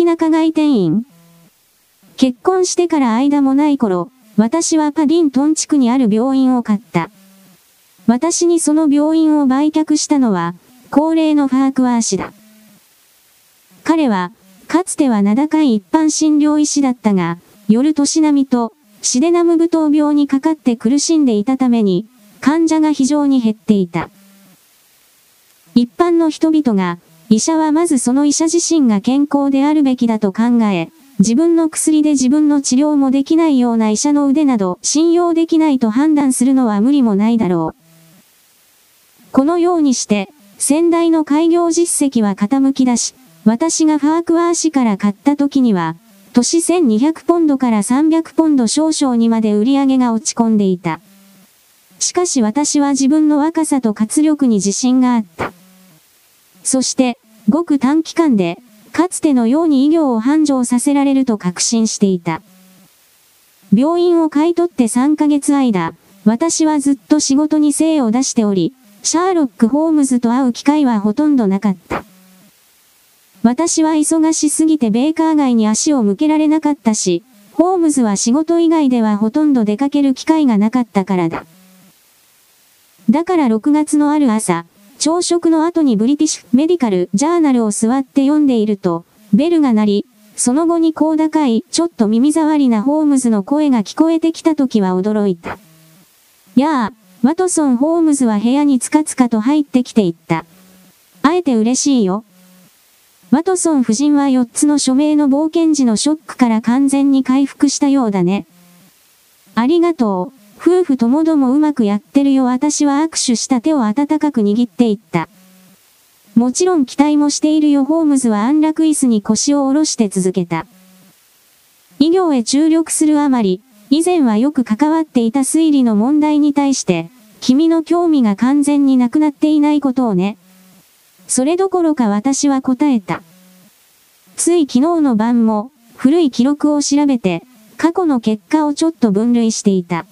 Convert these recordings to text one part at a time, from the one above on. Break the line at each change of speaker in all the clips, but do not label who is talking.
式仲買店員。結婚してから間もない頃、私はパディントン地区にある病院を買った。私にその病院を売却したのは、高齢のファークワー氏だ。彼は、かつては名高い一般診療医師だったが、夜年並みと、シデナムブ糖病にかかって苦しんでいたために、患者が非常に減っていた。一般の人々が、医者はまずその医者自身が健康であるべきだと考え、自分の薬で自分の治療もできないような医者の腕など信用できないと判断するのは無理もないだろう。このようにして、先代の開業実績は傾き出し、私がファークワー市から買った時には、年1200ポンドから300ポンド少々にまで売り上げが落ち込んでいた。しかし私は自分の若さと活力に自信があった。そして、ごく短期間で、かつてのように医療を繁盛させられると確信していた。病院を買い取って3ヶ月間、私はずっと仕事に精を出しており、シャーロック・ホームズと会う機会はほとんどなかった。私は忙しすぎてベーカー街に足を向けられなかったし、ホームズは仕事以外ではほとんど出かける機会がなかったからだ。だから6月のある朝、朝食の後にブリティッシュメディカルジャーナルを座って読んでいると、ベルが鳴り、その後に高高い、ちょっと耳障りなホームズの声が聞こえてきた時は驚いた。やあ、ワトソン・ホームズは部屋につかつかと入ってきていった。あえて嬉しいよ。ワトソン夫人は4つの署名の冒険時のショックから完全に回復したようだね。ありがとう。夫婦ともどもうまくやってるよ私は握手した手を温かく握っていった。もちろん期待もしているよホームズは安楽椅子に腰を下ろして続けた。医療へ注力するあまり、以前はよく関わっていた推理の問題に対して、君の興味が完全になくなっていないことをね。それどころか私は答えた。つい昨日の晩も、古い記録を調べて、過去の結果をちょっと分類していた。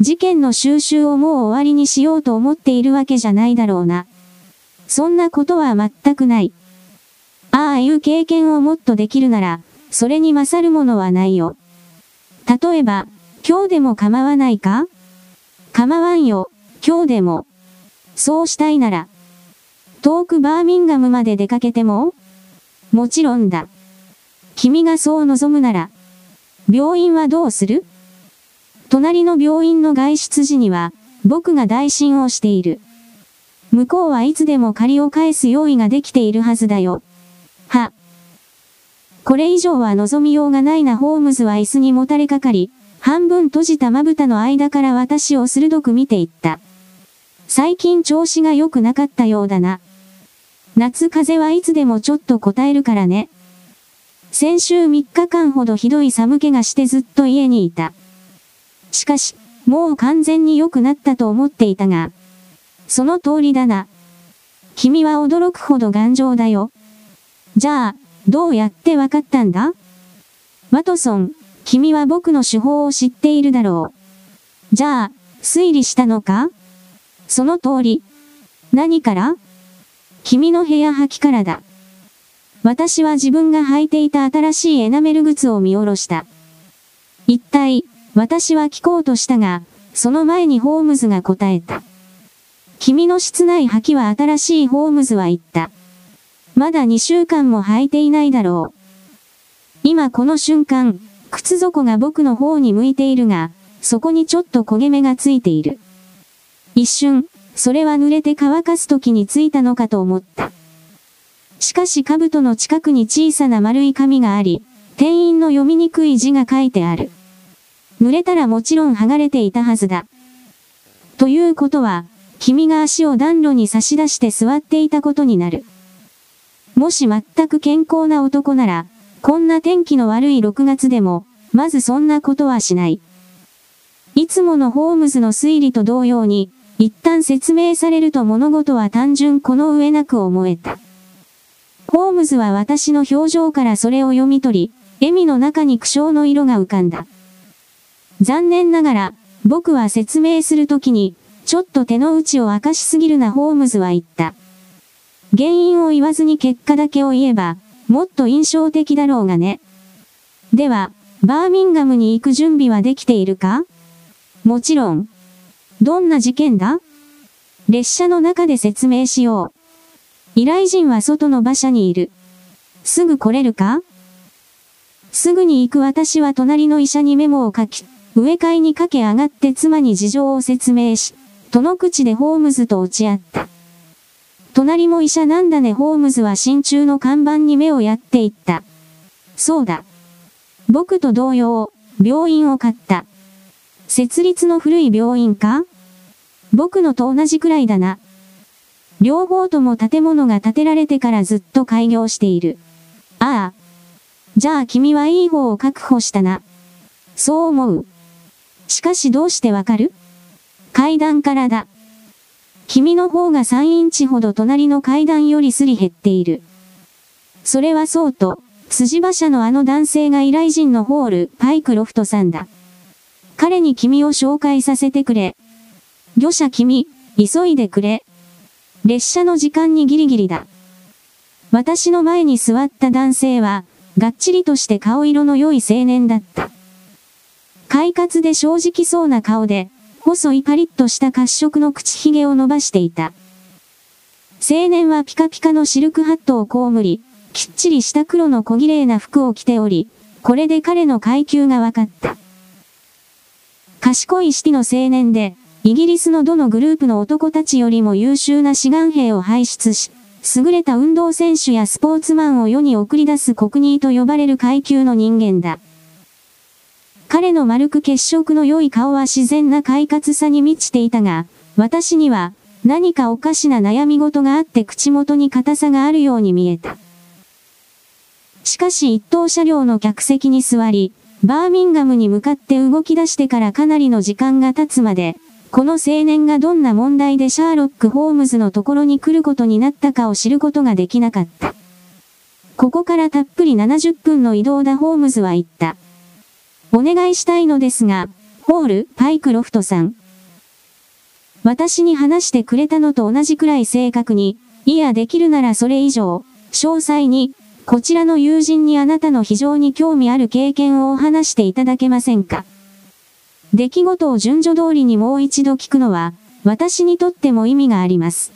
事件の収集をもう終わりにしようと思っているわけじゃないだろうな。そんなことは全くない。ああいう経験をもっとできるなら、それに勝るものはないよ。例えば、今日でも構わないか？構わんよ、今日でも。そうしたいなら。遠くバーミンガムまで出かけても？もちろんだ。君がそう望むなら。病院はどうする？隣の病院の外出時には、僕が代診をしている。向こうはいつでも借りを返す用意ができているはずだよ。は。これ以上は望みようがないなホームズは椅子にもたれかかり、半分閉じたまぶたの間から私を鋭く見ていった。最近調子が良くなかったようだな。夏風邪はいつでもちょっと答えるからね。先週3日間ほどひどい寒気がしてずっと家にいた。しかし、もう完全に良くなったと思っていたが、その通りだな。君は驚くほど頑丈だよ。じゃあ、どうやってわかったんだ？ワトソン、君は僕の手法を知っているだろう。じゃあ、推理したのか？その通り。何から？君の部屋履きからだ。私は自分が履いていた新しいエナメル靴を見下ろした。一体、私は聞こうとしたが、その前にホームズが答えた。君の室内履きは新しいホームズは言った。まだ2週間も履いていないだろう。今この瞬間、靴底が僕の方に向いているが、そこにちょっと焦げ目がついている。一瞬、それは濡れて乾かす時についたのかと思った。しかし兜の近くに小さな丸い紙があり、店員の読みにくい字が書いてある。濡れたらもちろん剥がれていたはずだ。ということは、君が足を暖炉に差し出して座っていたことになる。もし全く健康な男なら、こんな天気の悪い6月でも、まずそんなことはしない。いつものホームズの推理と同様に、一旦説明されると物事は単純この上なく思えた。ホームズは私の表情からそれを読み取り、笑みの中に苦笑の色が浮かんだ。残念ながら、僕は説明するときに、ちょっと手の内を明かしすぎるなホームズは言った。原因を言わずに結果だけを言えば、もっと印象的だろうがね。では、バーミンガムに行く準備はできているか？もちろん。どんな事件だ？列車の中で説明しよう。依頼人は外の馬車にいる。すぐ来れるか？すぐに行く私は隣の医者にメモを書き、植え替えにかけ上がって妻に事情を説明し、との口でホームズと落ち合った。隣も医者なんだねホームズは真鍮の看板に目をやっていった。そうだ。僕と同様、病院を買った。設立の古い病院か？僕のと同じくらいだな。両方とも建物が建てられてからずっと開業している。ああ。じゃあ君はいい方を確保したな。そう思う。しかしどうしてわかる？階段からだ。君の方が3インチほど隣の階段よりすり減っている。それはそうと、辻馬車のあの男性が依頼人のホール、パイクロフトさんだ。彼に君を紹介させてくれ。魚者君、急いでくれ。列車の時間にギリギリだ。私の前に座った男性は、がっちりとして顔色の良い青年だった。快活で正直そうな顔で、細いパリッとした褐色の口ひげを伸ばしていた。青年はピカピカのシルクハットをこうむり、きっちりした黒の小綺麗な服を着ており、これで彼の階級が分かった。賢い式の青年で、イギリスのどのグループの男たちよりも優秀な志願兵を輩出し、優れた運動選手やスポーツマンを世に送り出す国人と呼ばれる階級の人間だ。彼の丸く血色の良い顔は自然な快活さに満ちていたが、私には何かおかしな悩み事があって口元に硬さがあるように見えた。しかし一等車両の客席に座り、バーミンガムに向かって動き出してからかなりの時間が経つまで、この青年がどんな問題でシャーロック・ホームズのところに来ることになったかを知ることができなかった。ここからたっぷり70分の移動だホームズは言った。お願いしたいのですが、ホール・パイクロフトさん。私に話してくれたのと同じくらい正確に、いやできるならそれ以上、詳細に、こちらの友人にあなたの非常に興味ある経験をお話していただけませんか出来事を順序通りにもう一度聞くのは、私にとっても意味があります。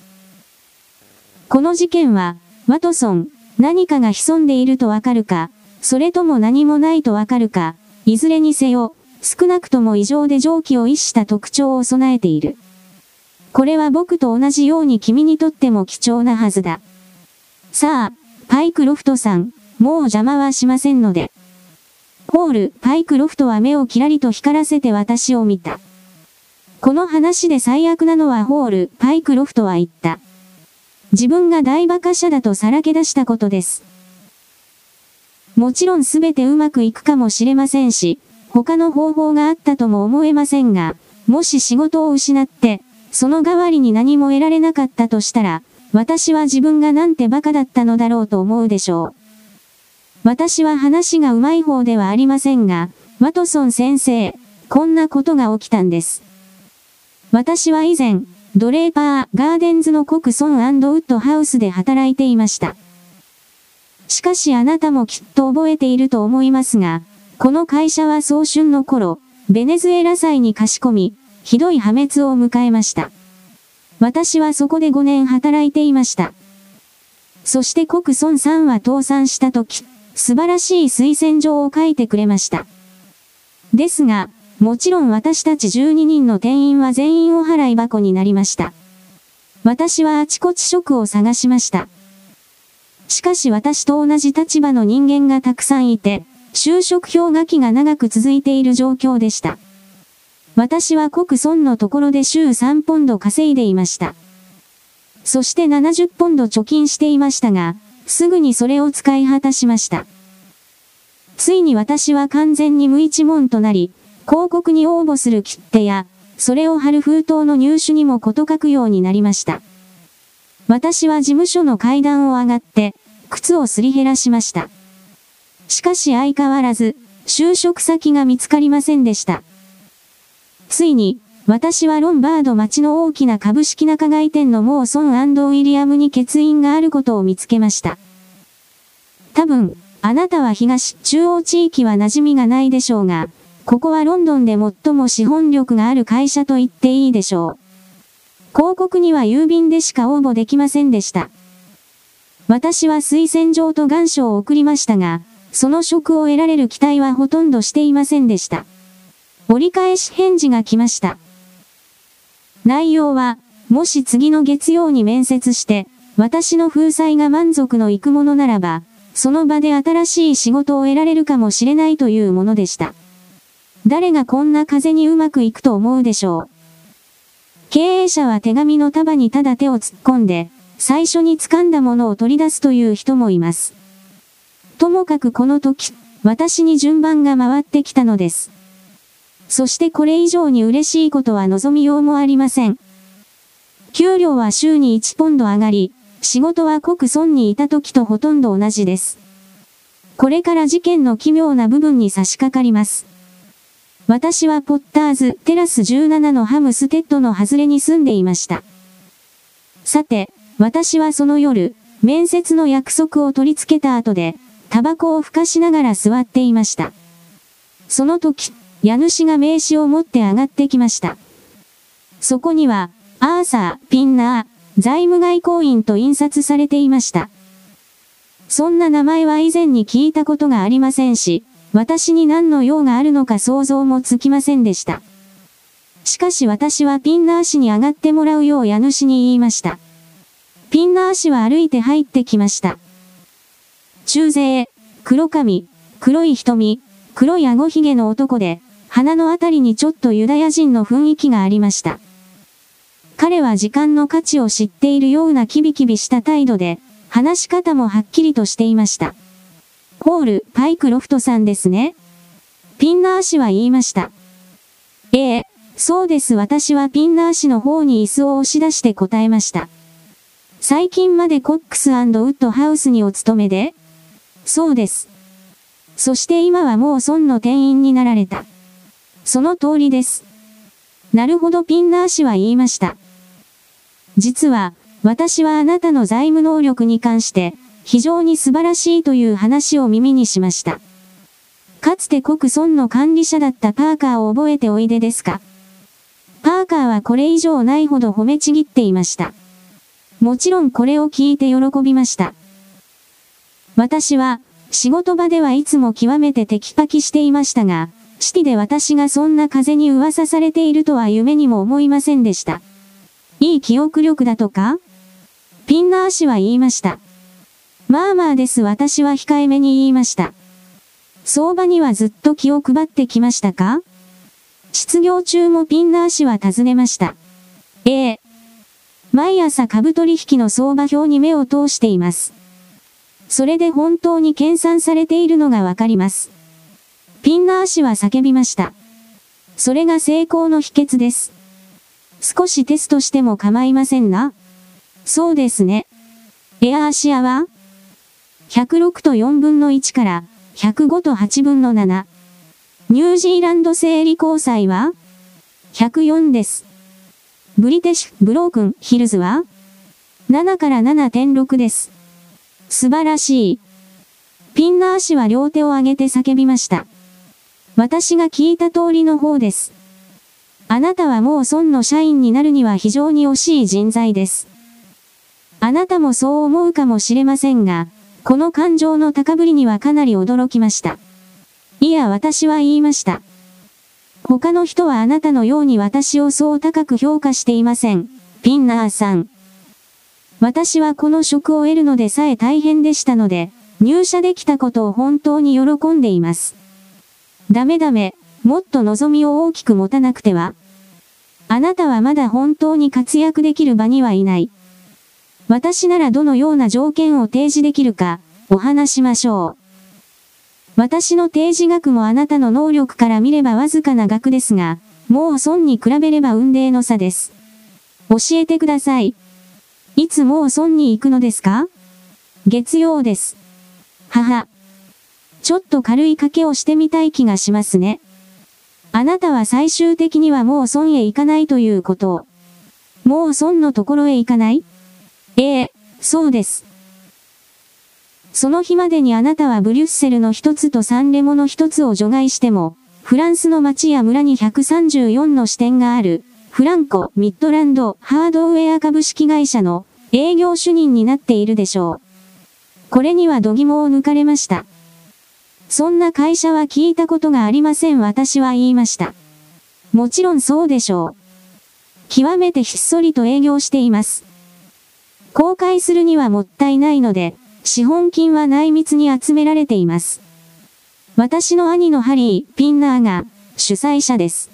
この事件は、ワトソン、何かが潜んでいるとわかるか、それとも何もないとわかるか、いずれにせよ、少なくとも異常で蒸気を逸した特徴を備えている。これは僕と同じように君にとっても貴重なはずだ。さあ、パイクロフトさん、もう邪魔はしませんので。ホール、パイクロフトは目をキラリと光らせて私を見た。この話で最悪なのはホール、パイクロフトは言った。自分が大馬鹿者だとさらけ出したことです。もちろんすべてうまくいくかもしれませんし、他の方法があったとも思えませんが、もし仕事を失って、その代わりに何も得られなかったとしたら、私は自分がなんて馬鹿だったのだろうと思うでしょう。私は話が上手い方ではありませんが、ワトソン先生、こんなことが起きたんです。私は以前、ドレーパー、ガーデンズのコクソンウッドハウスで働いていました。しかしあなたもきっと覚えていると思いますが、この会社は早春の頃、ベネズエラ祭に貸し込み、ひどい破滅を迎えました。私はそこで5年働いていました。そして国孫さんは倒産した時、素晴らしい推薦状を書いてくれました。ですが、もちろん私たち12人の店員は全員お払い箱になりました。私はあちこち職を探しました。しかし私と同じ立場の人間がたくさんいて、就職氷河期が長く続いている状況でした。私は国村のところで週3ポンド稼いでいました。そして70ポンド貯金していましたが、すぐにそれを使い果たしました。ついに私は完全に無一文となり、広告に応募する切手や、それを貼る封筒の入手にもこと書くようになりました。私は事務所の階段を上がって、靴をすり減らしました。しかし相変わらず、就職先が見つかりませんでした。ついに、私はロンバード町の大きな株式仲買店のモーソンウィリアムに欠員があることを見つけました。多分、あなたは東、中央地域は馴染みがないでしょうが、ここはロンドンで最も資本力がある会社と言っていいでしょう。広告には郵便でしか応募できませんでした。私は推薦状と願書を送りましたが、その職を得られる期待はほとんどしていませんでした。折り返し返事が来ました。内容は、もし次の月曜に面接して、私の風采が満足のいくものならば、その場で新しい仕事を得られるかもしれないというものでした。誰がこんな風にうまくいくと思うでしょう。経営者は手紙の束にただ手を突っ込んで、最初に掴んだものを取り出すという人もいます。ともかくこの時、私に順番が回ってきたのです。そしてこれ以上に嬉しいことは望みようもありません。給料は週に1ポンド上がり、仕事は国村にいた時とほとんど同じです。これから事件の奇妙な部分に差し掛かります。私はポッターズテラス17のハムステッドの外れに住んでいました。さて、私はその夜、面接の約束を取り付けた後で、タバコをふかしながら座っていました。その時、家主が名刺を持って上がってきました。そこには、アーサー、ピンナー、財務外交員と印刷されていました。そんな名前は以前に聞いたことがありませんし、私に何の用があるのか想像もつきませんでした。しかし私はピンナー氏に上がってもらうよう家主に言いました。ピンナー氏は歩いて入ってきました。中勢、黒髪、黒い瞳、黒い顎ひげの男で、鼻のあたりにちょっとユダヤ人の雰囲気がありました。彼は時間の価値を知っているようなキビキビした態度で、話し方もはっきりとしていました。ホール、パイクロフトさんですね。ピンナー氏は言いました。ええ、そうです私はピンナー氏の方に椅子を押し出して答えました。最近までコックスウッドハウスにお勤めでそうです。そして今はもう村の店員になられた。その通りです。なるほどピンナー氏は言いました。実は、私はあなたの財務能力に関して、非常に素晴らしいという話を耳にしました。かつて国村の管理者だったパーカーを覚えておいでですかパーカーはこれ以上ないほど褒めちぎっていました。もちろんこれを聞いて喜びました。私は、仕事場ではいつも極めてテキパキしていましたが、シティで私がそんな風に噂されているとは夢にも思いませんでした。いい記憶力だとか？ピンナー氏は言いました。まあまあです私は控えめに言いました。相場にはずっと気を配ってきましたか？失業中もピンナー氏は尋ねました。ええ。毎朝株取引の相場表に目を通しています。それで本当に計算されているのがわかります。ピンナー氏は叫びました。それが成功の秘訣です。少しテストしても構いませんな。そうですね。エアーシアは？?106 と4分の1から105と8分の7。ニュージーランド整理交際は ?104 です。ブリティッシュ、ブロークン、ヒルズは ?7 から7.6です。素晴らしい。ピンナー氏は両手を上げて叫びました。私が聞いた通りの方です。あなたはもう孫の社員になるには非常に惜しい人材です。あなたもそう思うかもしれませんが、この感情の高ぶりにはかなり驚きました。いや私は言いました。他の人はあなたのように私をそう高く評価していません。ピンナーさん。私はこの職を得るのでさえ大変でしたので、入社できたことを本当に喜んでいます。ダメダメ、もっと望みを大きく持たなくては。あなたはまだ本当に活躍できる場にはいない。私ならどのような条件を提示できるか、お話しましょう。私の提示額もあなたの能力から見ればわずかな額ですが、もう損に比べれば運命の差です。教えてください。いつもう損に行くのですか？月曜です。はは。ちょっと軽い賭けをしてみたい気がしますね。あなたは最終的にはもう損へ行かないということ。もう損のところへ行かないええ、そうです。その日までにあなたはブリュッセルの一つとサンレモの一つを除外しても、フランスの町や村に134の支店がある、フランコ、ミッドランド、ハードウェア株式会社の営業主任になっているでしょう。これには度肝を抜かれました。そんな会社は聞いたことがありません私は言いました。もちろんそうでしょう。極めてひっそりと営業しています。公開するにはもったいないので、資本金は内密に集められています。私の兄のハリー・ピンナーが主催者です。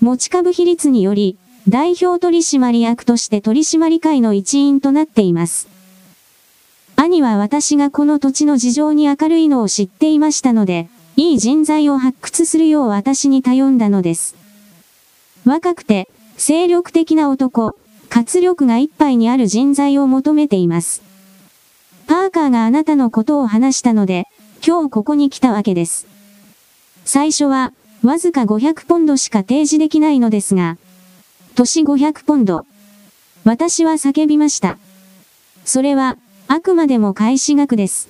持ち株比率により、代表取締役として取締会の一員となっています。兄は私がこの土地の事情に明るいのを知っていましたので、いい人材を発掘するよう私に頼んだのです。若くて、精力的な男、活力が一杯にある人材を求めています。パーカーがあなたのことを話したので、今日ここに来たわけです。最初は、わずか500ポンドしか提示できないのですが、年500ポンド。私は叫びました。それは、あくまでも開始額です。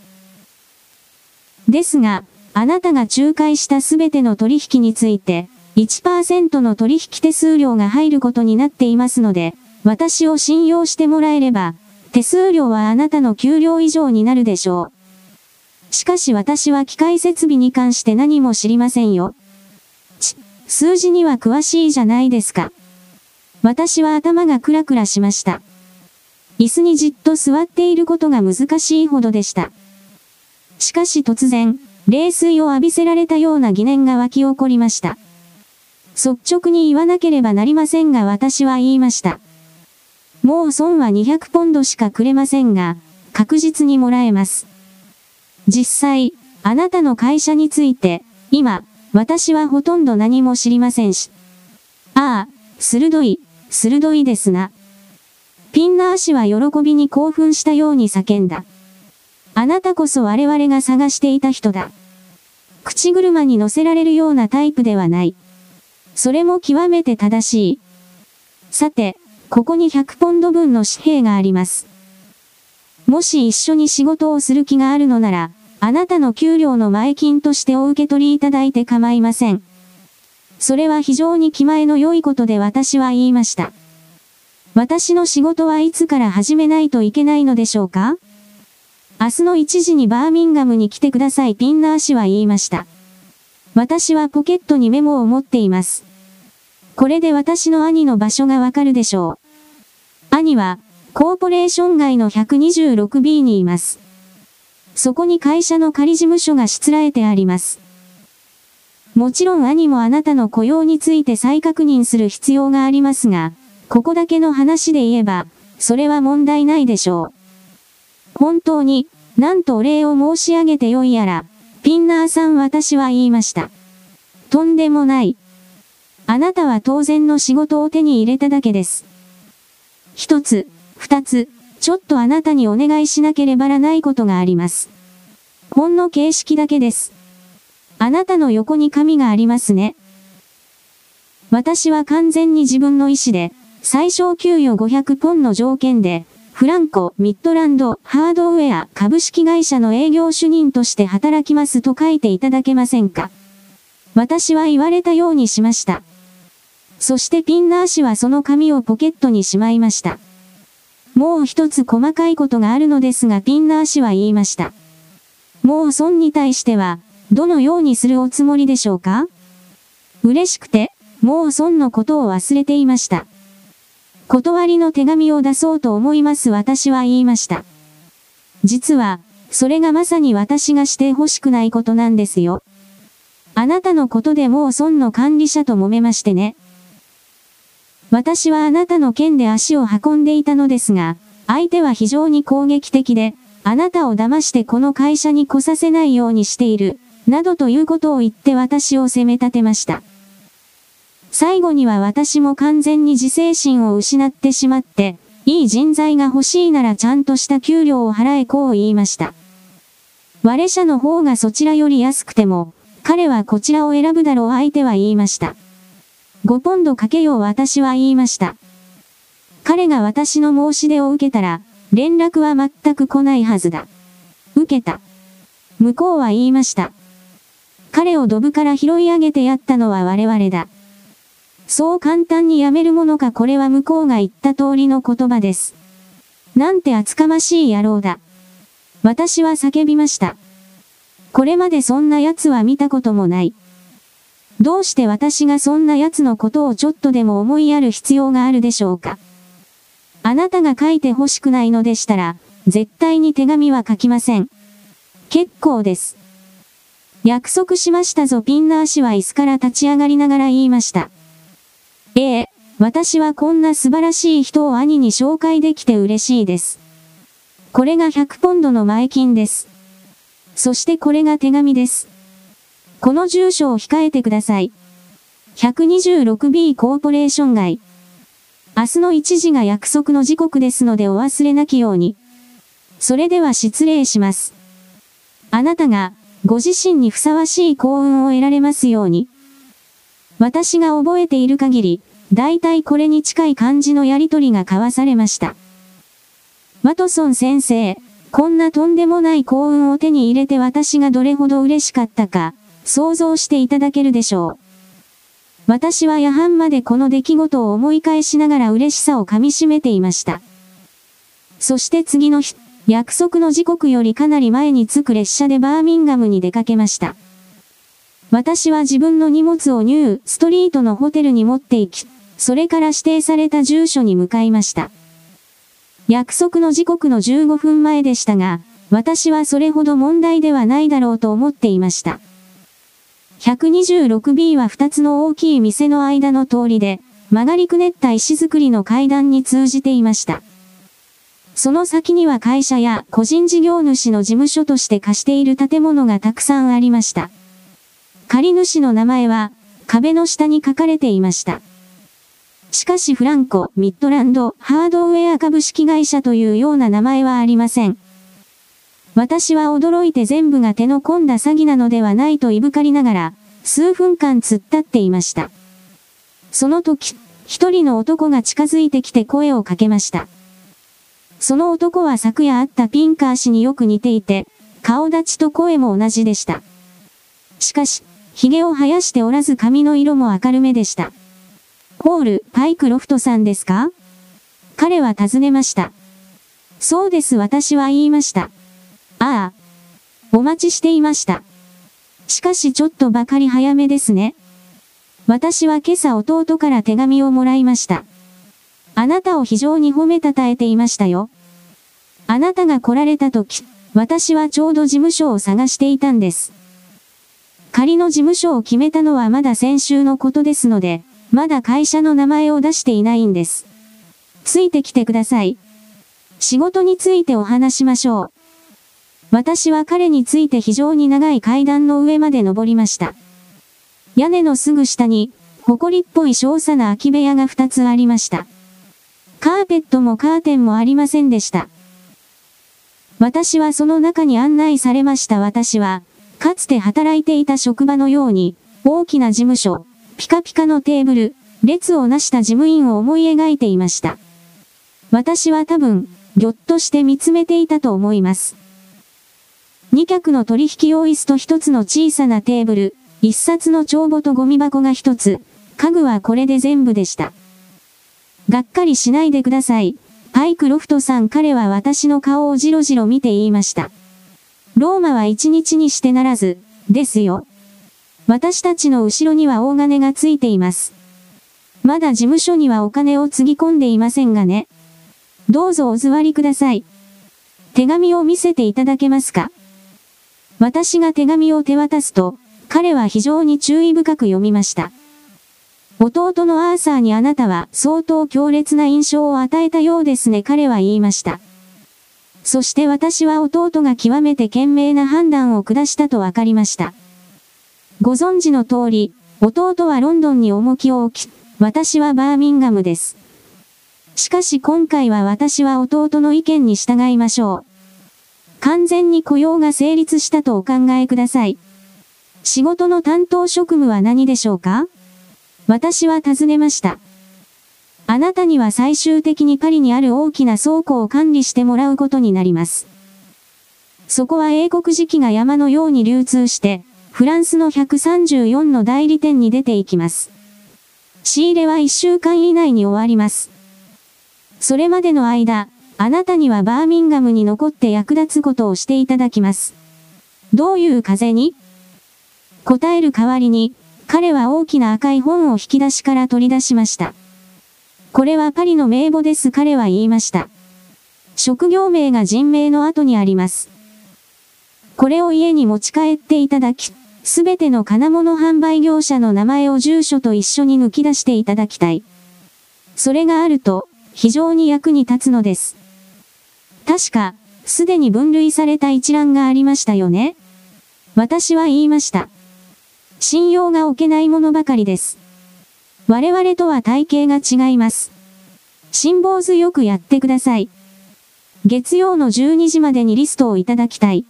ですが、あなたが仲介したすべての取引について、1%の取引手数料が入ることになっていますので、私を信用してもらえれば、手数料はあなたの給料以上になるでしょう。しかし私は機械設備に関して何も知りませんよ。ち、数字には詳しいじゃないですか。私は頭がクラクラしました。椅子にじっと座っていることが難しいほどでした。しかし突然、冷水を浴びせられたような疑念が湧き起こりました。率直に言わなければなりませんが私は言いました。もう損は200ポンドしかくれませんが、確実にもらえます。実際、あなたの会社について、今、私はほとんど何も知りませんし。ああ、鋭い、鋭いですな。ピンナー氏は喜びに興奮したように叫んだ。あなたこそ我々が探していた人だ。口車に乗せられるようなタイプではない。それも極めて正しい。さて、ここに100ポンド分の紙幣があります。もし一緒に仕事をする気があるのなら、あなたの給料の前金としてお受け取りいただいて構いません。それは非常に気前の良いことで私は言いました。私の仕事はいつから始めないといけないのでしょうか？明日の1時にバーミンガムに来てくださいピンナー氏は言いました。私はポケットにメモを持っています。これで私の兄の場所がわかるでしょう。兄は、コーポレーション街の 126B にいます。そこに会社の仮事務所がしつらえてあります。もちろん兄もあなたの雇用について再確認する必要がありますが、ここだけの話で言えば、それは問題ないでしょう。本当に、なんとお礼を申し上げてよいやら、ピンナーさん私は言いました。とんでもない。あなたは当然の仕事を手に入れただけです。一つ、二つ、ちょっとあなたにお願いしなければならないことがあります。ほんの形式だけです。あなたの横に紙がありますね。私は完全に自分の意思で、最小給与500ポンの条件で、フランコ、ミッドランド、ハードウェア株式会社の営業主任として働きますと書いていただけませんか私は言われたようにしました。そしてピンナー氏はその紙をポケットにしまいました。もう一つ細かいことがあるのですがピンナー氏は言いました。もう孫に対しては、どのようにするおつもりでしょうか？嬉しくて、もう孫のことを忘れていました。断りの手紙を出そうと思います私は言いました。実は、それがまさに私がして欲しくないことなんですよ。あなたのことでもう孫の管理者と揉めましてね。私はあなたの件で足を運んでいたのですが、相手は非常に攻撃的で、あなたを騙してこの会社に来させないようにしている、などということを言って私を責め立てました。最後には私も完全に自制心を失ってしまって、いい人材が欲しいならちゃんとした給料を払えこう言いました。我社の方がそちらより安くても、彼はこちらを選ぶだろう相手は言いました。5ポンドかけよう私は言いました。彼が私の申し出を受けたら、連絡は全く来ないはずだ。受けた。向こうは言いました。彼をドブから拾い上げてやったのは我々だ。そう簡単にやめるものかこれは向こうが言った通りの言葉です。なんて厚かましい野郎だ。私は叫びました。これまでそんな奴は見たこともない。どうして私がそんな奴のことをちょっとでも思いやる必要があるでしょうか？あなたが書いて欲しくないのでしたら、絶対に手紙は書きません。結構です。約束しましたぞピンナー氏は椅子から立ち上がりながら言いました。ええ、私はこんな素晴らしい人を兄に紹介できて嬉しいです。これが100ポンドの前金です。そしてこれが手紙です。この住所を控えてください。126B コーポレーション街。明日の1時が約束の時刻ですのでお忘れなきように。それでは失礼します。あなたが、ご自身にふさわしい幸運を得られますように。私が覚えている限り、大体これに近い感じのやりとりが交わされました。ワトソン先生、こんなとんでもない幸運を手に入れて私がどれほど嬉しかったか、想像していただけるでしょう。私は夜半までこの出来事を思い返しながら嬉しさを噛み締めていました。そして次の日、約束の時刻よりかなり前に着く列車でバーミンガムに出かけました。私は自分の荷物をニューストリートのホテルに持って行き、それから指定された住所に向かいました。約束の時刻の15分前でしたが、私はそれほど問題ではないだろうと思っていました。126B は2つの大きい店の間の通りで、曲がりくねった石造りの階段に通じていました。その先には会社や個人事業主の事務所として貸している建物がたくさんありました。借主の名前は壁の下に書かれていました。しかしフランコ、ミッドランド、ハードウェア株式会社というような名前はありません。私は驚いて全部が手の込んだ詐欺なのではないといぶかりながら、数分間突っ立っていました。その時、一人の男が近づいてきて声をかけました。その男は昨夜会ったピンカー氏によく似ていて、顔立ちと声も同じでした。しかし、髭を生やしておらず髪の色も明るめでした。ホール、パイクロフトさんですか？彼は尋ねました。そうです私は言いました。ああ。お待ちしていました。しかしちょっとばかり早めですね。私は今朝弟から手紙をもらいました。あなたを非常に褒めたたえていましたよ。あなたが来られた時、私はちょうど事務所を探していたんです。仮の事務所を決めたのはまだ先週のことですので、まだ会社の名前を出していないんです。ついてきてください。仕事についてお話しましょう。私は彼について非常に長い階段の上まで登りました。屋根のすぐ下に、埃っぽい小さな空き部屋が2つありました。カーペットもカーテンもありませんでした。私はその中に案内されました私は、かつて働いていた職場のように、大きな事務所、ピカピカのテーブル、列をなした事務員を思い描いていました。私は多分、ぎょっとして見つめていたと思います。2脚の取引用椅子と1つの小さなテーブル、1冊の帳簿とゴミ箱が1つ、家具はこれで全部でした。がっかりしないでください。パイクロフトさん彼は私の顔をじろじろ見て言いました。ローマは一日にしてならず、ですよ。私たちの後ろには大金がついています。まだ事務所にはお金をつぎ込んでいませんがね。どうぞお座りください。手紙を見せていただけますか？私が手紙を手渡すと、彼は非常に注意深く読みました。弟のアーサーにあなたは相当強烈な印象を与えたようですね彼は言いました。そして私は弟が極めて賢明な判断を下したと分かりました。ご存知の通り、弟はロンドンに重きを置き、私はバーミンガムです。しかし今回は私は弟の意見に従いましょう。完全に雇用が成立したとお考えください。仕事の担当職務は何でしょうか？私は尋ねました。あなたには最終的にパリにある大きな倉庫を管理してもらうことになります。そこは英国磁器が山のように流通して、フランスの134の代理店に出ていきます。仕入れは1週間以内に終わります。それまでの間、あなたにはバーミンガムに残って役立つことをしていただきます。どういう風に？答える代わりに、彼は大きな赤い本を引き出しから取り出しました。これはパリの名簿です彼は言いました。職業名が人名の後にあります。これを家に持ち帰っていただき、すべての金物販売業者の名前を住所と一緒に抜き出していただきたい。それがあると、非常に役に立つのです。確か、すでに分類された一覧がありましたよね私は言いました。信用が置けないものばかりです。我々とは体型が違います。辛抱強くやってください。月曜の12時までにリストをいただきたい。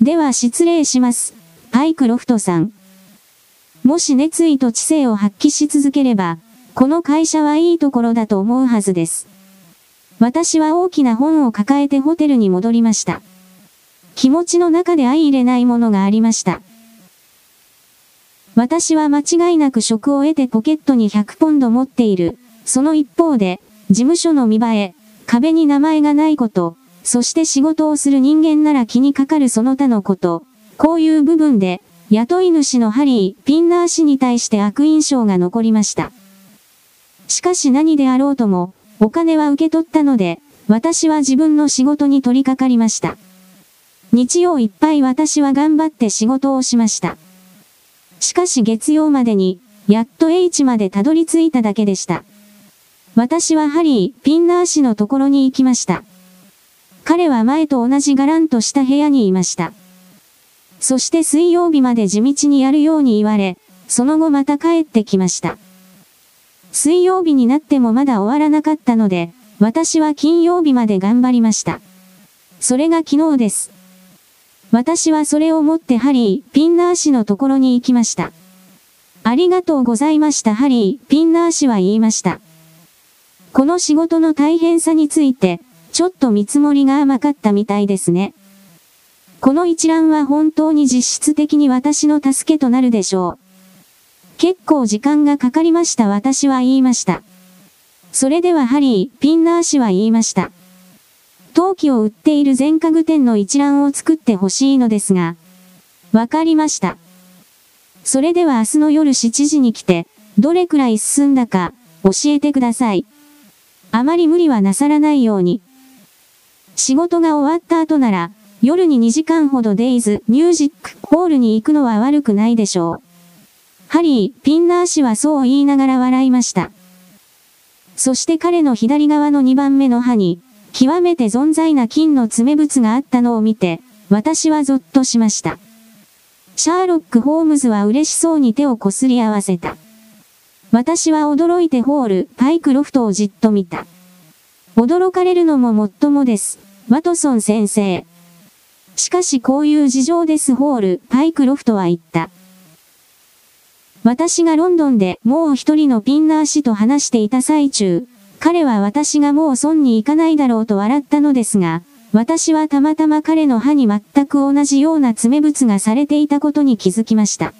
では失礼します。パイクロフトさん。もし熱意と知性を発揮し続ければ、この会社はいいところだと思うはずです。私は大きな本を抱えてホテルに戻りました。気持ちの中で相入れないものがありました。私は間違いなく職を得てポケットに100ポンド持っている。その一方で、事務所の見栄え、壁に名前がないこと、そして仕事をする人間なら気にかかるその他のこと、こういう部分で、雇い主のハリー・ピンナー氏に対して悪印象が残りました。しかし何であろうとも、お金は受け取ったので、私は自分の仕事に取り掛かりました。日曜いっぱい私は頑張って仕事をしました。しかし月曜までに、やっと H までたどり着いただけでした。私はハリー・ピンナー氏のところに行きました。彼は前と同じガランとした部屋にいました。そして水曜日まで地道にやるように言われ、その後また帰ってきました。水曜日になってもまだ終わらなかったので、私は金曜日まで頑張りました。それが昨日です。私はそれを持ってハリー・ピンナー氏のところに行きました。ありがとうございましたハリー・ピンナー氏は言いました。この仕事の大変さについて、ちょっと見積もりが甘かったみたいですね。この一覧は本当に実質的に私の助けとなるでしょう。結構時間がかかりました私は言いました。それではハリー・ピンナー氏は言いました。陶器を売っている全家具店の一覧を作ってほしいのですが。わかりました。それでは明日の夜7時に来て、どれくらい進んだか、教えてください。あまり無理はなさらないように。仕事が終わった後なら、夜に2時間ほどデイズミュージックホールに行くのは悪くないでしょう。ハリー・ピンナー氏はそう言いながら笑いました。そして彼の左側の2番目の歯に、極めて存在な金の爪物があったのを見て、私はゾッとしました。シャーロック・ホームズは嬉しそうに手をこすり合わせた。私は驚いてホール、パイクロフトをじっと見た。驚かれるのももっともです。ワトソン先生。しかしこういう事情ですホール、パイクロフトは言った。私がロンドンでもう一人のピンナー氏と話していた最中、彼は私がもう村に行かないだろうと笑ったのですが、私はたまたま彼の歯に全く同じような爪物がされていたことに気づきました。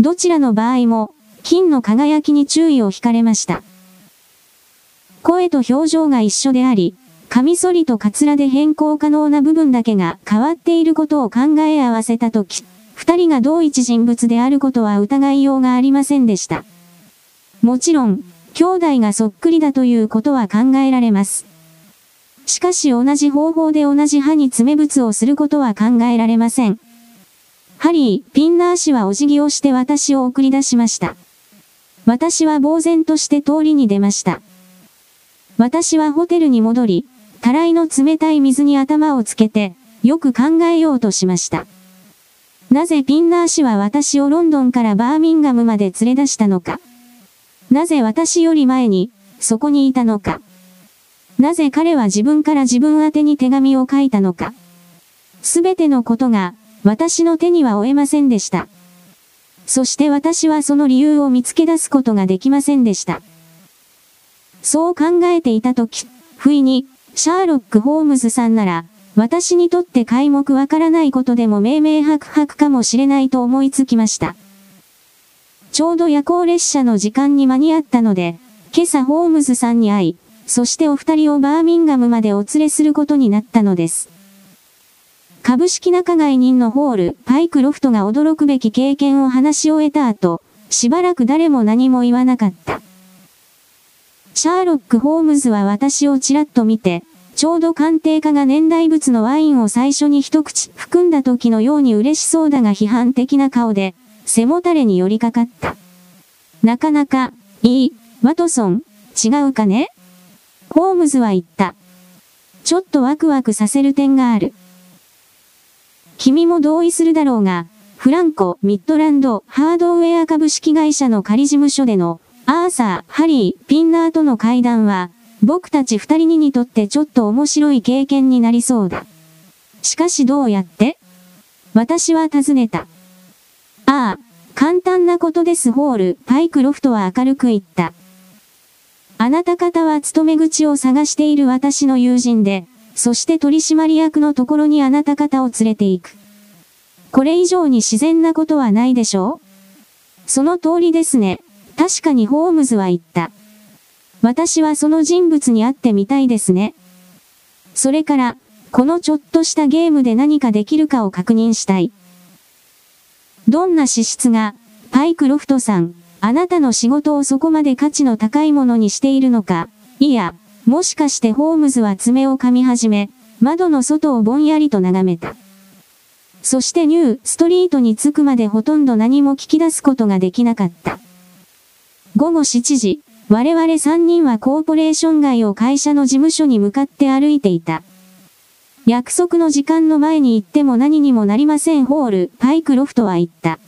どちらの場合も、金の輝きに注意を惹かれました。声と表情が一緒であり、カミソリとカツラで変更可能な部分だけが変わっていることを考え合わせたとき、二人が同一人物であることは疑いようがありませんでした。もちろん、兄弟がそっくりだということは考えられます。しかし同じ方法で同じ歯に爪物をすることは考えられません。ハリー・ピンナー氏はお辞儀をして私を送り出しました。私は呆然として通りに出ました。私はホテルに戻り、たらいの冷たい水に頭をつけて、よく考えようとしました。なぜピンナー氏は私をロンドンからバーミンガムまで連れ出したのか？なぜ私より前に、そこにいたのか？なぜ彼は自分から自分宛に手紙を書いたのか？すべてのことが、私の手には負えませんでした。そして私はその理由を見つけ出すことができませんでした。そう考えていたとき、不意に、シャーロック・ホームズさんなら、私にとって皆目わからないことでも明々白々かもしれないと思いつきました。ちょうど夜行列車の時間に間に合ったので、今朝ホームズさんに会い、そしてお二人をバーミンガムまでお連れすることになったのです。株式仲買人のホール、パイクロフトが驚くべき経験を話し終えた後、しばらく誰も何も言わなかった。シャーロック・ホームズは私をちらっと見て、ちょうど鑑定家が年代物のワインを最初に一口含んだ時のように嬉しそうだが批判的な顔で、背もたれに寄りかかった。なかなか、いい、ワトソン、違うかね？ホームズは言った。ちょっとワクワクさせる点がある。君も同意するだろうが、フランコ、ミッドランド、ハードウェア株式会社の仮事務所での、アーサー、ハリー、ピンナーとの会談は、僕たち二人ににとってちょっと面白い経験になりそうだ。しかしどうやって？私は尋ねた。ああ、簡単なことですホール、パイクロフトは明るく言った。あなた方は勤め口を探している私の友人で、そして取締役のところにあなた方を連れて行く。これ以上に自然なことはないでしょう？その通りですね。確かにホームズは言った。私はその人物に会ってみたいですね。それから、このちょっとしたゲームで何かできるかを確認したい。どんな資質が、パイクロフトさん、あなたの仕事をそこまで価値の高いものにしているのか、いや、もしかしてホームズは爪を噛み始め、窓の外をぼんやりと眺めた。そしてニューストリートに着くまでほとんど何も聞き出すことができなかった。午後7時、我々3人はコーポレーション街を会社の事務所に向かって歩いていた。約束の時間の前に行っても何にもなりませんホール、パイクロフトは言った。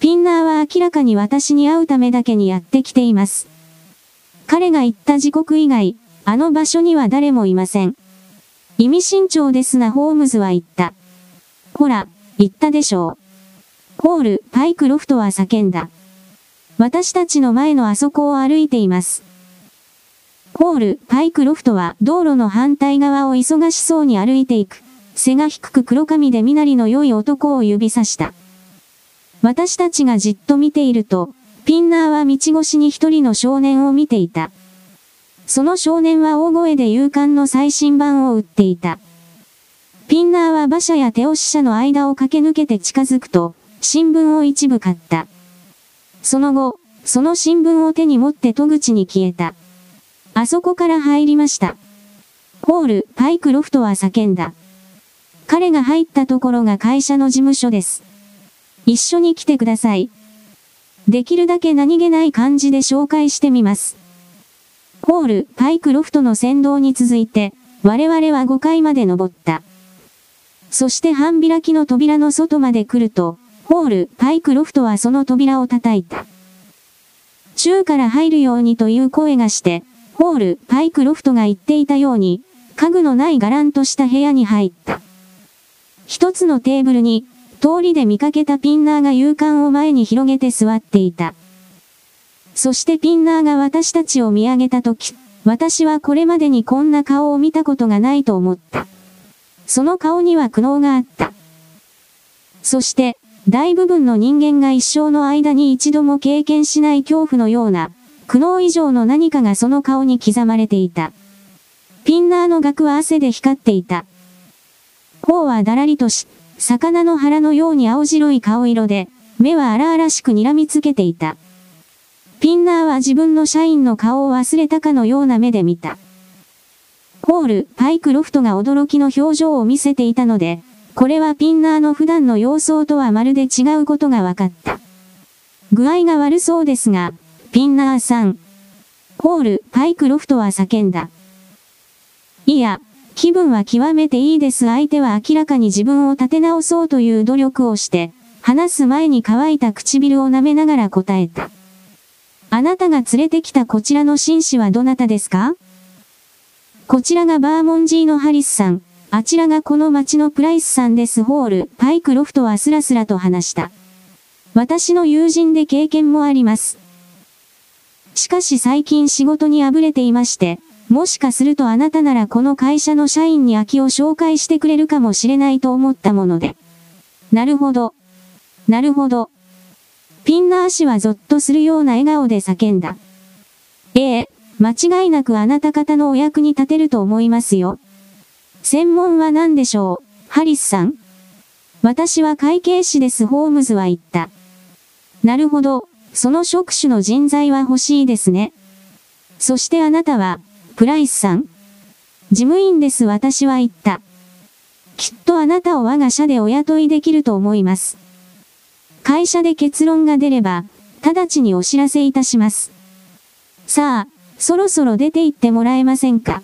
ピンナーは明らかに私に会うためだけにやってきています。彼が言った時刻以外、あの場所には誰もいません。意味慎重ですなホームズは言った。ほら、言ったでしょう。ホール、パイクロフトは叫んだ。私たちの前のあそこを歩いています。ホール、パイクロフトは道路の反対側を忙しそうに歩いていく。背が低く黒髪で身なりの良い男を指さした。私たちがじっと見ていると、ピンナーは道越しに一人の少年を見ていた。その少年は大声で勇敢の最新版を売っていた。ピンナーは馬車や手押し車の間を駆け抜けて近づくと、新聞を一部買った。その後、その新聞を手に持って戸口に消えた。あそこから入りました。ホール、パイクロフトは叫んだ。彼が入ったところが会社の事務所です。一緒に来てください。できるだけ何気ない感じで紹介してみます。ホール、パイクロフトの先導に続いて、我々は5階まで登った。そして半開きの扉の外まで来ると、ホール、パイクロフトはその扉を叩いた。中から入るようにという声がして、ホール、パイクロフトが言っていたように、家具のないガランとした部屋に入った。一つのテーブルに、通りで見かけたピンナーが勇敢を前に広げて座っていた。そしてピンナーが私たちを見上げたとき、私はこれまでにこんな顔を見たことがないと思った。その顔には苦悩があった。そして、大部分の人間が一生の間に一度も経験しない恐怖のような、苦悩以上の何かがその顔に刻まれていた。ピンナーの額は汗で光っていた。頬はだらりとし、魚の腹のように青白い顔色で、目は荒々しく睨みつけていた。ピンナーは自分の社員の顔を忘れたかのような目で見た。ホール、パイクロフトが驚きの表情を見せていたので、これはピンナーの普段の様相とはまるで違うことが分かった。具合が悪そうですが、ピンナーさん。ホール、パイクロフトは叫んだ。いや、気分は極めていいです。相手は明らかに自分を立て直そうという努力をして、話す前に乾いた唇を舐めながら答えた。あなたが連れてきたこちらの紳士はどなたですか？こちらがバーモンジーのハリスさん。あちらがこの町のプライスさんです。ホール、パイクロフトはスラスラと話した。私の友人で経験もあります。しかし最近仕事にあぶれていまして、もしかするとあなたならこの会社の社員に空きを紹介してくれるかもしれないと思ったもので。なるほど。なるほど。ピンナー氏はゾッとするような笑顔で叫んだ。ええ、間違いなくあなた方のお役に立てると思いますよ。専門は何でしょう、ハリスさん私は会計士です、ホームズは言った。なるほど、その職種の人材は欲しいですね。そしてあなたは、プライスさん事務員です、私は言った。きっとあなたを我が社でお雇いできると思います。会社で結論が出れば、直ちにお知らせいたします。さあ、そろそろ出て行ってもらえませんか？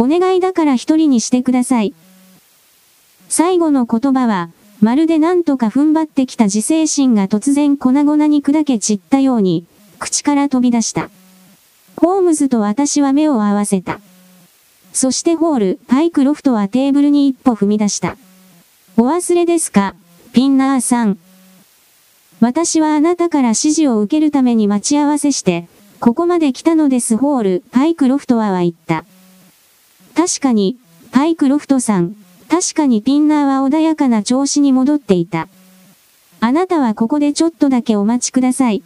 お願いだから一人にしてください。最後の言葉は、まるで何とか踏ん張ってきた自制心が突然粉々に砕け散ったように、口から飛び出した。ホームズと私は目を合わせた。そしてホール、パイクロフトはテーブルに一歩踏み出した。お忘れですか、ピンナーさん。私はあなたから指示を受けるために待ち合わせして、ここまで来たのですホール、パイクロフトはは言った。確かに、パイクロフトさん、確かにピンナーは穏やかな調子に戻っていた。あなたはここでちょっとだけお待ちください。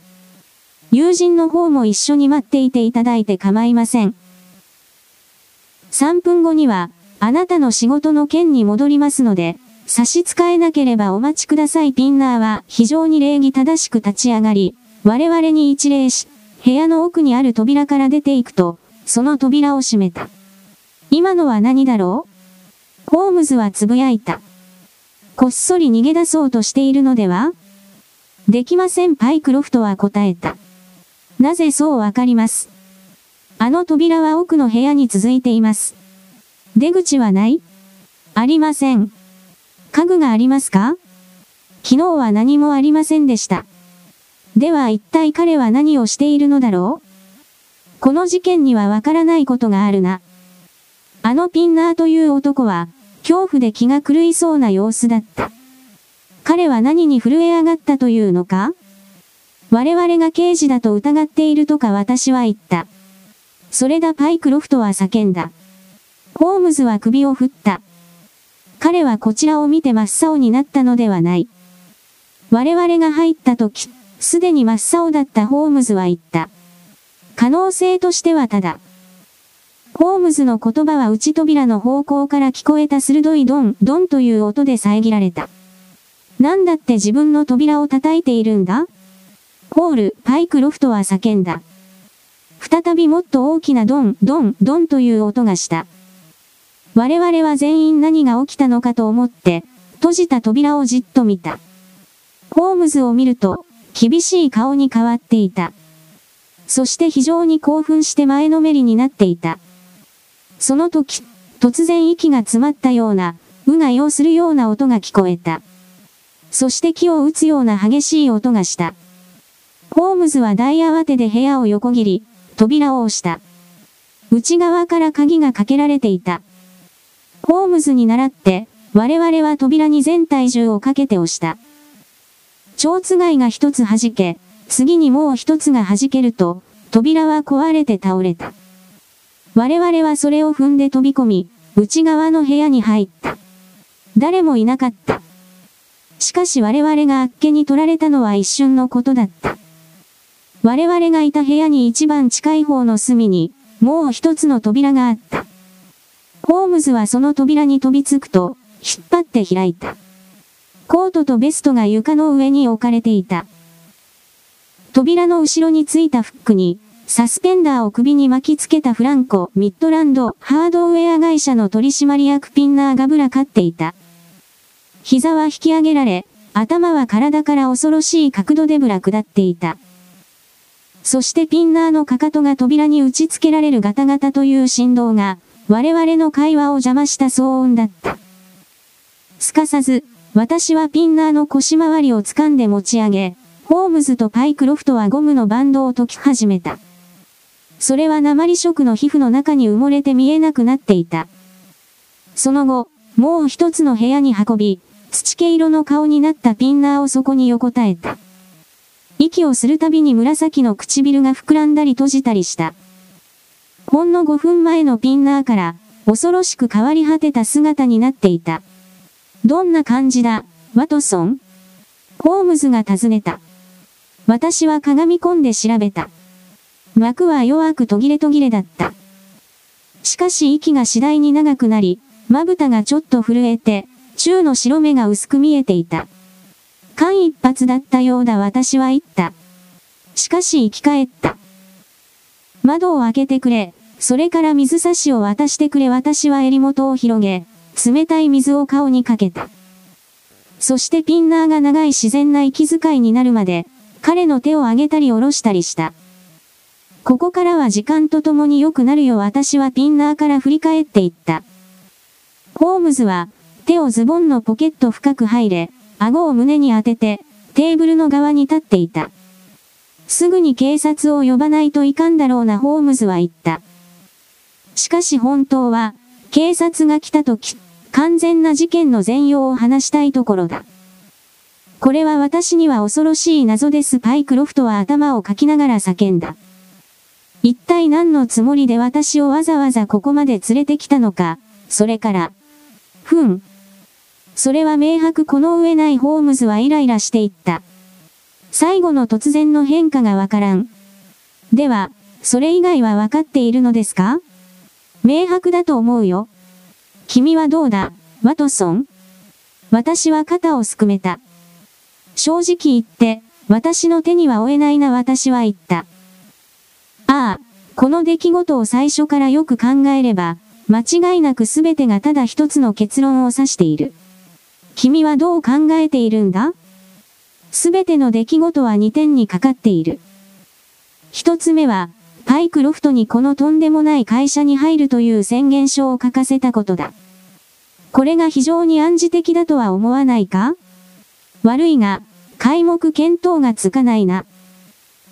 友人の方も一緒に待っていていただいて構いません。3分後には、あなたの仕事の件に戻りますので、差し支えなければお待ちください。ピンナーは非常に礼儀正しく立ち上がり、我々に一礼し、部屋の奥にある扉から出ていくと、その扉を閉めた。今のは何だろう？ホームズはつぶやいた。こっそり逃げ出そうとしているのでは？できませんパイクロフトは答えた。なぜそうわかります？あの扉は奥の部屋に続いています。出口はない？ありません。家具がありますか？昨日は何もありませんでした。では一体彼は何をしているのだろう？この事件にはわからないことがあるな。あのピンナーという男は、恐怖で気が狂いそうな様子だった。彼は何に震え上がったというのか？我々が刑事だと疑っているとか私は言った。それだパイクロフトは叫んだ。ホームズは首を振った。彼はこちらを見て真っ青になったのではない。我々が入った時、すでに真っ青だったホームズは言った。可能性としてはただ。ホームズの言葉は内扉の方向から聞こえた鋭いドン、ドンという音で遮られた。なんだって自分の扉を叩いているんだ？ホール、パイクロフトは叫んだ。再びもっと大きなドン、ドン、ドンという音がした。我々は全員何が起きたのかと思って、閉じた扉をじっと見た。ホームズを見ると、厳しい顔に変わっていた。そして非常に興奮して前のめりになっていた。その時、突然息が詰まったような、うが要するような音が聞こえた。そして木を打つような激しい音がした。ホームズは大慌てで部屋を横切り、扉を押した。内側から鍵がかけられていた。ホームズに倣って、我々は扉に全体重をかけて押した。蝶つがいが一つ弾け、次にもう一つが弾けると、扉は壊れて倒れた。我々はそれを踏んで飛び込み、内側の部屋に入った。誰もいなかった。しかし我々があっけに取られたのは一瞬のことだった。我々がいた部屋に一番近い方の隅に、もう一つの扉があった。ホームズはその扉に飛びつくと、引っ張って開いた。コートとベストが床の上に置かれていた。扉の後ろについたフックに、サスペンダーを首に巻きつけたフランコ、ミッドランド、ハードウェア会社の取締役ピンナーがぶらかっていた。膝は引き上げられ、頭は体から恐ろしい角度でぶら下っていた。そしてピンナーのかかとが扉に打ち付けられるガタガタという振動が、我々の会話を邪魔した騒音だった。すかさず、私はピンナーの腰回りを掴んで持ち上げ、ホームズとパイクロフトはゴムのバンドを解き始めた。それは鉛色の皮膚の中に埋もれて見えなくなっていた。その後、もう一つの部屋に運び、土毛色の顔になったピンナーをそこに横たえた。息をするたびに紫の唇が膨らんだり閉じたりした。ほんの5分前のピンナーから、恐ろしく変わり果てた姿になっていた。どんな感じだ、ワトソン？ホームズが尋ねた。私は鏡込んで調べた。幕は弱く途切れ途切れだった。しかし息が次第に長くなり、まぶたがちょっと震えて、中の白目が薄く見えていた。間一髪だったようだ私は言った。しかし生き返った。窓を開けてくれ、それから水差しを渡してくれ私は襟元を広げ、冷たい水を顔にかけた。そしてピンナーが長い自然な息遣いになるまで、彼の手を上げたり下ろしたりした。ここからは時間とともに良くなるよ私はピンナーから振り返っていった。ホームズは、手をズボンのポケット深く入れ、顎を胸に当てて、テーブルの側に立っていた。すぐに警察を呼ばないといかんだろうなホームズは言った。しかし本当は、警察が来た時、完全な事件の全容を話したいところだ。これは私には恐ろしい謎です。パイクロフトは頭をかきながら叫んだ。一体何のつもりで私をわざわざここまで連れてきたのか、それから。ふん。それは明白この上ないホームズはイライラしていった。最後の突然の変化がわからん。では、それ以外はわかっているのですか？明白だと思うよ。君はどうだ、ワトソン私は肩をすくめた。正直言って、私の手には負えないな私は言った。ああ、この出来事を最初からよく考えれば、間違いなく全てがただ一つの結論を指している。君はどう考えているんだ？すべての出来事は2点にかかっている。一つ目は、パイクロフトにこのとんでもない会社に入るという宣言書を書かせたことだ。これが非常に暗示的だとは思わないか？悪いが、皆目見当がつかないな。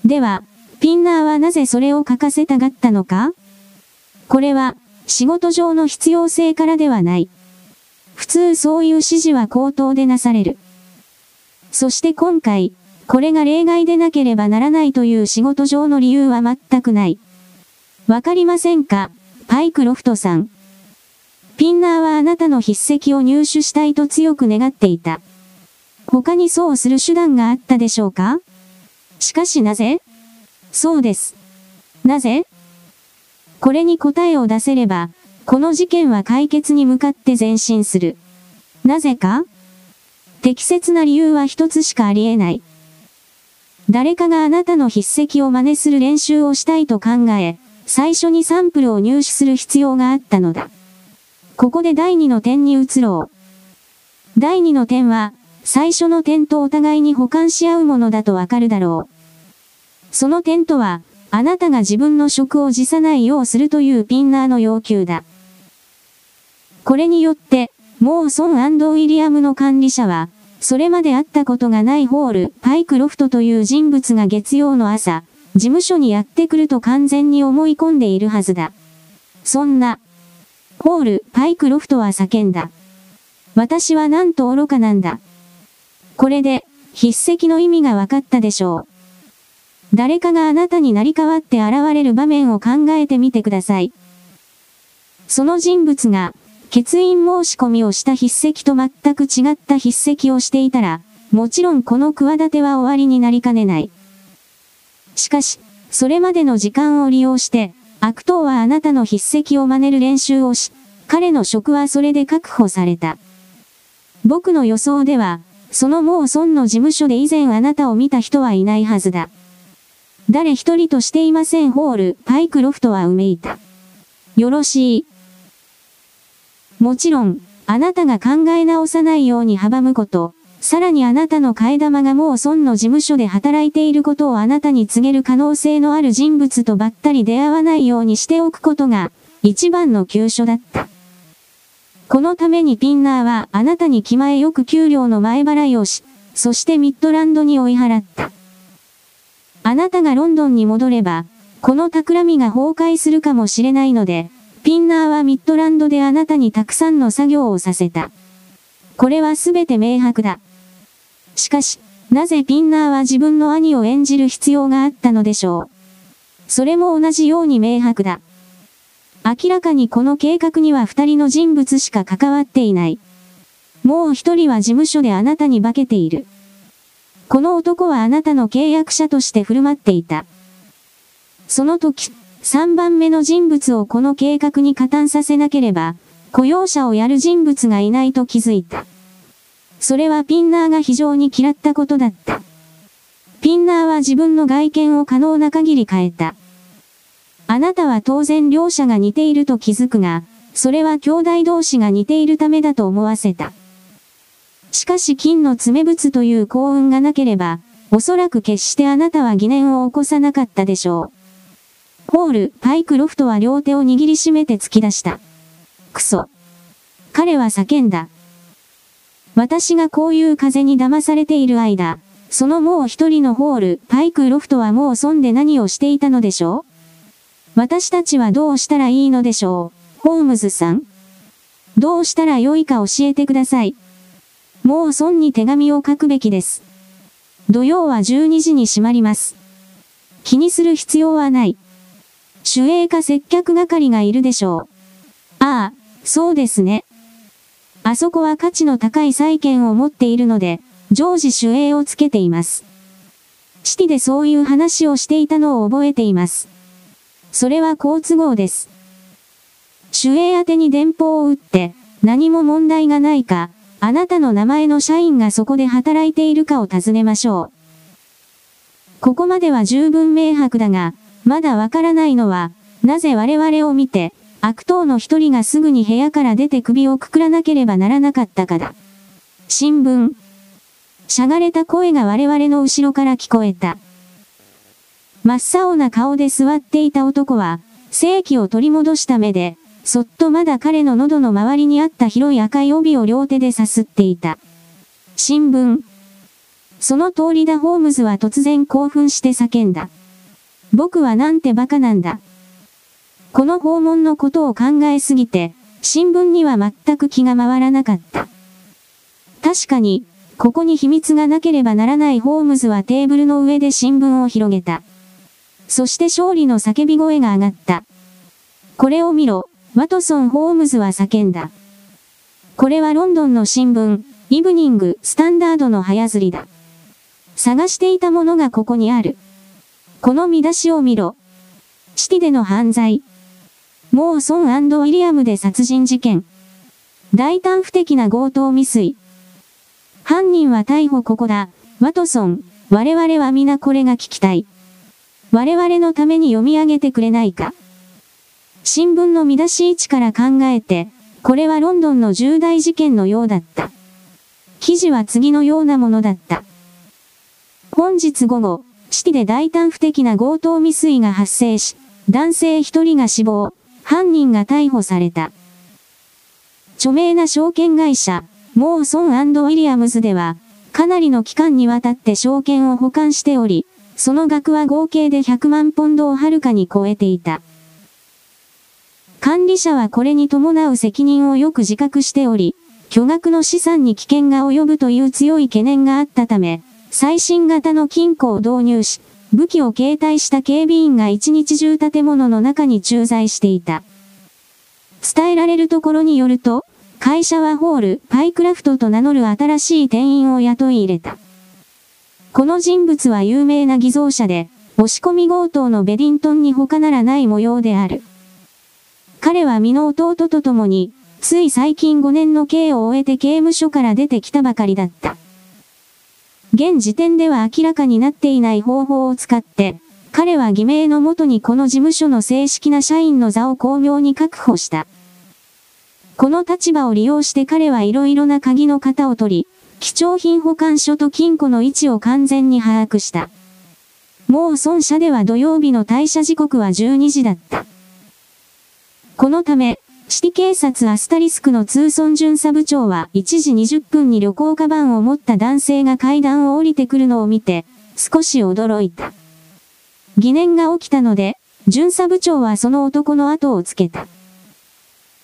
では、ピンナーはなぜそれを書かせたがったのか？これは、仕事上の必要性からではない。普通そういう指示は口頭でなされる。そして今回、これが例外でなければならないという仕事上の理由は全くない。わかりませんか、パイクロフトさん。ピンナーはあなたの筆跡を入手したいと強く願っていた。他にそうする手段があったでしょうか？しかしなぜ？そうです。なぜ？これに答えを出せれば、この事件は解決に向かって前進する。なぜか？適切な理由は一つしかあり得ない。誰かがあなたの筆跡を真似する練習をしたいと考え、最初にサンプルを入手する必要があったのだ。ここで第2の点に移ろう。第2の点は、最初の点とお互いに補完し合うものだとわかるだろう。その点とは、あなたが自分の職を辞さないようするというピンナーの要求だ。これによって、モーソンウィリアムの管理者は、それまで会ったことがないホール、パイクロフトという人物が月曜の朝、事務所にやってくると完全に思い込んでいるはずだ。そんな、ホール、パイクロフトは叫んだ。私はなんと愚かなんだ。これで、筆跡の意味が分かったでしょう。誰かがあなたに成り代わって現れる場面を考えてみてください。その人物が、欠員申し込みをした筆跡と全く違った筆跡をしていたら、もちろんこの企ては終わりになりかねない。しかし、それまでの時間を利用して、悪党はあなたの筆跡を真似る練習をし、彼の職はそれで確保された。僕の予想では、そのもう孫の事務所で以前あなたを見た人はいないはずだ。誰一人としていませんホール、パイクロフトはうめいた。よろしい。もちろん、あなたが考え直さないように阻むこと、さらにあなたの替え玉がもう孫の事務所で働いていることをあなたに告げる可能性のある人物とばったり出会わないようにしておくことが、一番の急所だった。このためにピンナーはあなたに気前よく給料の前払いをし、そしてミッドランドに追い払った。あなたがロンドンに戻れば、この企みが崩壊するかもしれないので、ピンナーはミッドランドであなたにたくさんの作業をさせた。これはすべて明白だ。しかし、なぜピンナーは自分の兄を演じる必要があったのでしょう。それも同じように明白だ。明らかにこの計画には二人の人物しか関わっていない。もう一人は事務所であなたに化けている。この男はあなたの契約者として振る舞っていた。その時、三番目の人物をこの計画に加担させなければ、雇用者をやる人物がいないと気づいた。それはピンナーが非常に嫌ったことだった。ピンナーは自分の外見を可能な限り変えた。あなたは当然両者が似ていると気づくが、それは兄弟同士が似ているためだと思わせた。しかし金の爪物という幸運がなければ、おそらく決してあなたは疑念を起こさなかったでしょう。ホール、パイクロフトは両手を握りしめて突き出した。クソ。彼は叫んだ。私がこういう風に騙されている間、そのもう一人のホール、パイクロフトはもう損で何をしていたのでしょう？私たちはどうしたらいいのでしょう？ホームズさんどうしたらよいか教えてください。もう孫に手紙を書くべきです。土曜は12時に閉まります。気にする必要はない。守衛か接客係がいるでしょう。ああ、そうですね。あそこは価値の高い債券を持っているので、常時守衛をつけています。シティでそういう話をしていたのを覚えています。それは好都合です。守衛宛に電報を打って、何も問題がないか、あなたの名前の社員がそこで働いているかを尋ねましょう。ここまでは十分明白だが、まだわからないのは、なぜ我々を見て、悪党の一人がすぐに部屋から出て首をくくらなければならなかったかだ。新聞。しゃがれた声が我々の後ろから聞こえた。真っ青な顔で座っていた男は、正気を取り戻した目で、そっとまだ彼の喉の周りにあった広い赤い帯を両手でさすっていた。新聞。その通りだホームズは突然興奮して叫んだ。僕はなんて馬鹿なんだ。この訪問のことを考えすぎて、新聞には全く気が回らなかった。確かに、ここに秘密がなければならないホームズはテーブルの上で新聞を広げた。そして勝利の叫び声が上がった。これを見ろ、ワトソン・ホームズは叫んだ。これはロンドンの新聞、イブニング・スタンダードの早釣りだ。探していたものがここにある。この見出しを見ろ。シティでの犯罪。モーソンウィリアムで殺人事件。大胆不敵な強盗未遂。犯人は逮捕ここだ。ワトソン、我々は皆これが聞きたい。我々のために読み上げてくれないか。新聞の見出し位置から考えて、これはロンドンの重大事件のようだった。記事は次のようなものだった。本日午後、シティで大胆不敵な強盗未遂が発生し、男性一人が死亡、犯人が逮捕された。著名な証券会社、モーソンウィリアムズでは、かなりの期間にわたって証券を保管しており、その額は合計で100万ポンドをはるかに超えていた。管理者はこれに伴う責任をよく自覚しており、巨額の資産に危険が及ぶという強い懸念があったため、最新型の金庫を導入し、武器を携帯した警備員が一日中建物の中に駐在していた。伝えられるところによると、会社はホール、パイクラフトと名乗る新しい店員を雇い入れた。この人物は有名な偽造者で、押し込み強盗のベディントンに他ならない模様である。彼は身の弟と共に、つい最近5年の刑を終えて刑務所から出てきたばかりだった。現時点では明らかになっていない方法を使って、彼は偽名のもとにこの事務所の正式な社員の座を巧妙に確保した。この立場を利用して彼はいろいろな鍵の型を取り、貴重品保管所と金庫の位置を完全に把握した。もう孫社では土曜日の退社時刻は12時だった。このため、シティ警察アスタリスクの通村巡査部長は1時20分に旅行カバンを持った男性が階段を降りてくるのを見て、少し驚いた。疑念が起きたので、巡査部長はその男の後をつけた。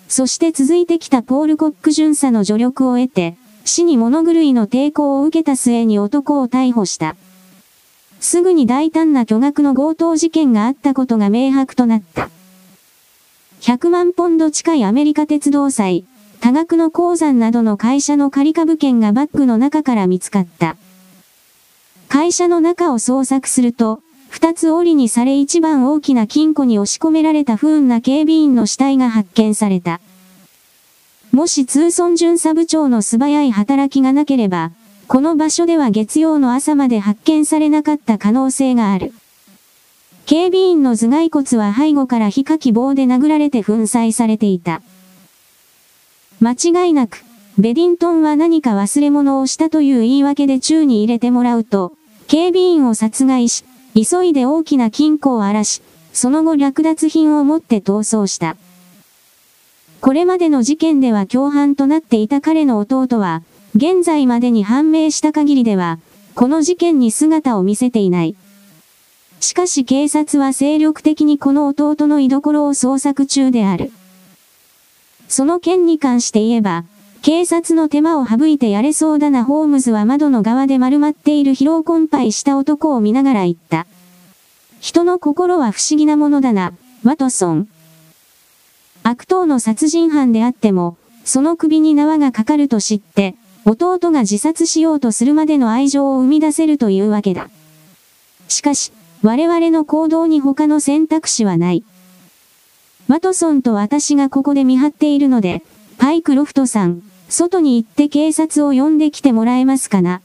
そして続いてきたポールコック巡査の助力を得て、死に物狂いの抵抗を受けた末に男を逮捕した。すぐに大胆な巨額の強盗事件があったことが明白となった。100万ポンド近いアメリカ鉄道債、多額の鉱山などの会社の仮株券がバッグの中から見つかった。会社の中を捜索すると、二つ折りにされ一番大きな金庫に押し込められた不運な警備員の死体が発見された。もし通村巡査部長の素早い働きがなければ、この場所では月曜の朝まで発見されなかった可能性がある。警備員の頭蓋骨は背後から火かき棒で殴られて粉砕されていた。間違いなく、ベディントンは何か忘れ物をしたという言い訳で宙に入れてもらうと、警備員を殺害し、急いで大きな金庫を荒らし、その後略奪品を持って逃走した。これまでの事件では共犯となっていた彼の弟は、現在までに判明した限りでは、この事件に姿を見せていない。しかし警察は精力的にこの弟の居所を捜索中である。その件に関して言えば、警察の手間を省いてやれそうだなホームズは窓の側で丸まっている疲労困憊した男を見ながら言った。人の心は不思議なものだな、ワトソン。悪党の殺人犯であっても、その首に縄がかかると知って、弟が自殺しようとするまでの愛情を生み出せるというわけだ。しかし、我々の行動に他の選択肢はない。ワトソンと私がここで見張っているので、パイクロフトさん、外に行って警察を呼んできてもらえますかな。